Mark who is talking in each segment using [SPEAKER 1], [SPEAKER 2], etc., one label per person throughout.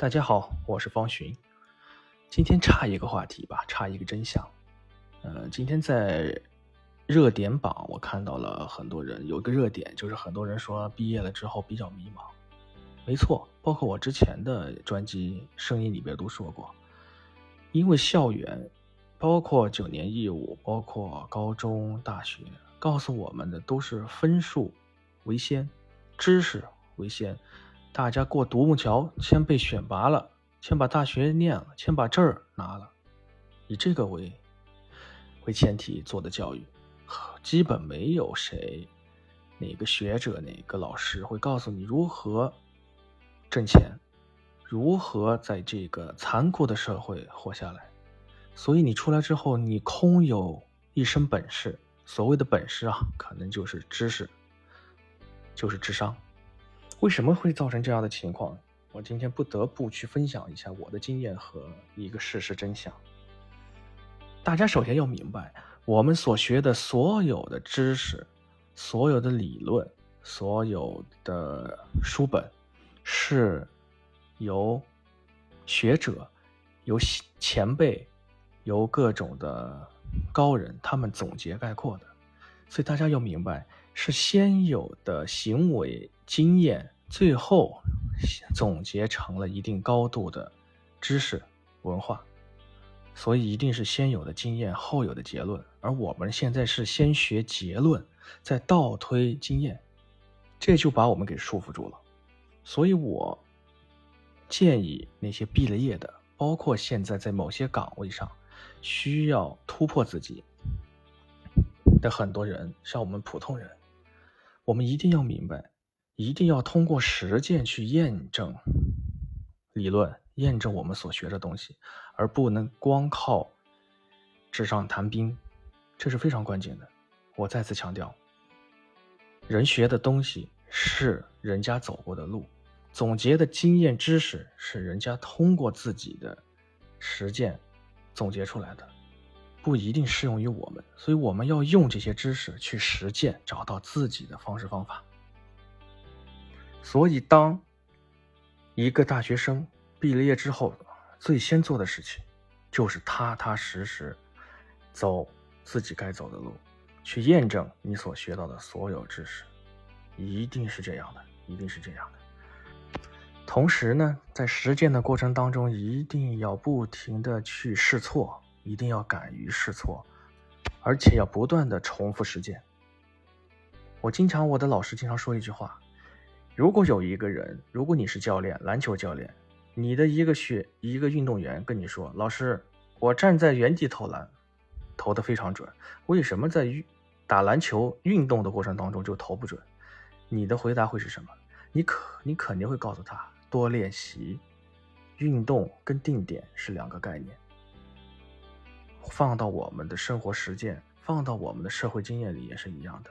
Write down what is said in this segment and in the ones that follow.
[SPEAKER 1] 大家好，我是方寻。今天差一个话题吧，差一个真相。呃，今天在热点榜我看到了很多人有一个热点，就是很多人说毕业了之后比较迷茫。没错，包括我之前的专辑声音里边都说过，因为校园，包括九年义务，包括高中、大学，告诉我们的都是分数为先，知识为先。大家过独木桥，先被选拔了，先把大学念了，先把证儿拿了，以这个为为前提做的教育，基本没有谁哪个学者、哪个老师会告诉你如何挣钱，如何在这个残酷的社会活下来。所以你出来之后，你空有一身本事，所谓的本事啊，可能就是知识，就是智商。为什么会造成这样的情况？我今天不得不去分享一下我的经验和一个事实真相。大家首先要明白，我们所学的所有的知识、所有的理论、所有的书本，是由学者、由前辈、由各种的高人他们总结概括的。所以大家要明白，是先有的行为。经验最后总结成了一定高度的知识文化，所以一定是先有的经验后有的结论，而我们现在是先学结论，再倒推经验，这就把我们给束缚住了。所以我建议那些毕了业的，包括现在在某些岗位上需要突破自己的很多人，像我们普通人，我们一定要明白。一定要通过实践去验证理论，验证我们所学的东西，而不能光靠纸上谈兵，这是非常关键的。我再次强调，人学的东西是人家走过的路，总结的经验知识是人家通过自己的实践总结出来的，不一定适用于我们。所以我们要用这些知识去实践，找到自己的方式方法。所以，当一个大学生毕了业之后，最先做的事情，就是踏踏实实走自己该走的路，去验证你所学到的所有知识，一定是这样的，一定是这样的。同时呢，在实践的过程当中，一定要不停的去试错，一定要敢于试错，而且要不断的重复实践。我经常，我的老师经常说一句话。如果有一个人，如果你是教练，篮球教练，你的一个学一个运动员跟你说：“老师，我站在原地投篮，投的非常准，为什么在打篮球运动的过程当中就投不准？”你的回答会是什么？你可你肯定会告诉他：多练习，运动跟定点是两个概念。放到我们的生活实践，放到我们的社会经验里也是一样的，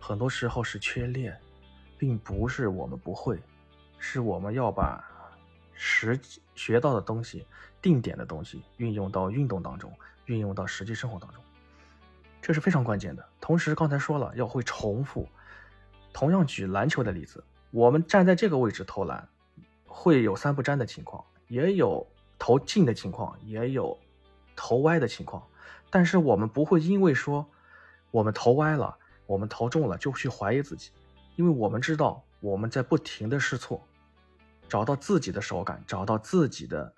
[SPEAKER 1] 很多时候是缺练。并不是我们不会，是我们要把实学到的东西、定点的东西运用到运动当中，运用到实际生活当中，这是非常关键的。同时，刚才说了要会重复。同样举篮球的例子，我们站在这个位置投篮，会有三不沾的情况，也有投进的情况，也有投歪的情况。但是我们不会因为说我们投歪了，我们投中了就去怀疑自己。因为我们知道，我们在不停的试错，找到自己的手感，找到自己的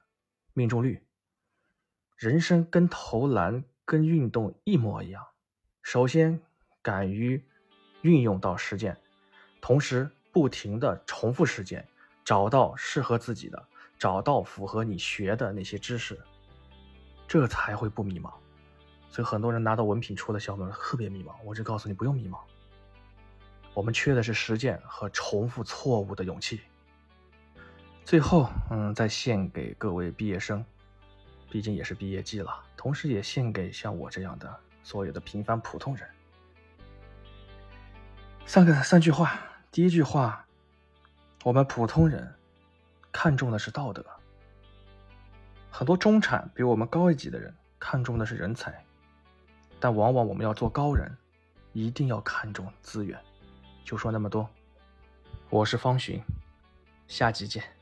[SPEAKER 1] 命中率。人生跟投篮、跟运动一模一样。首先，敢于运用到实践，同时不停的重复实践，找到适合自己的，找到符合你学的那些知识，这才会不迷茫。所以很多人拿到文凭出了校门特别迷茫，我只告诉你不用迷茫。我们缺的是实践和重复错误的勇气。最后，嗯，再献给各位毕业生，毕竟也是毕业季了，同时也献给像我这样的所有的平凡普通人。三个三句话，第一句话，我们普通人看重的是道德，很多中产比我们高一级的人看重的是人才，但往往我们要做高人，一定要看重资源。就说那么多，我是方寻，下集见。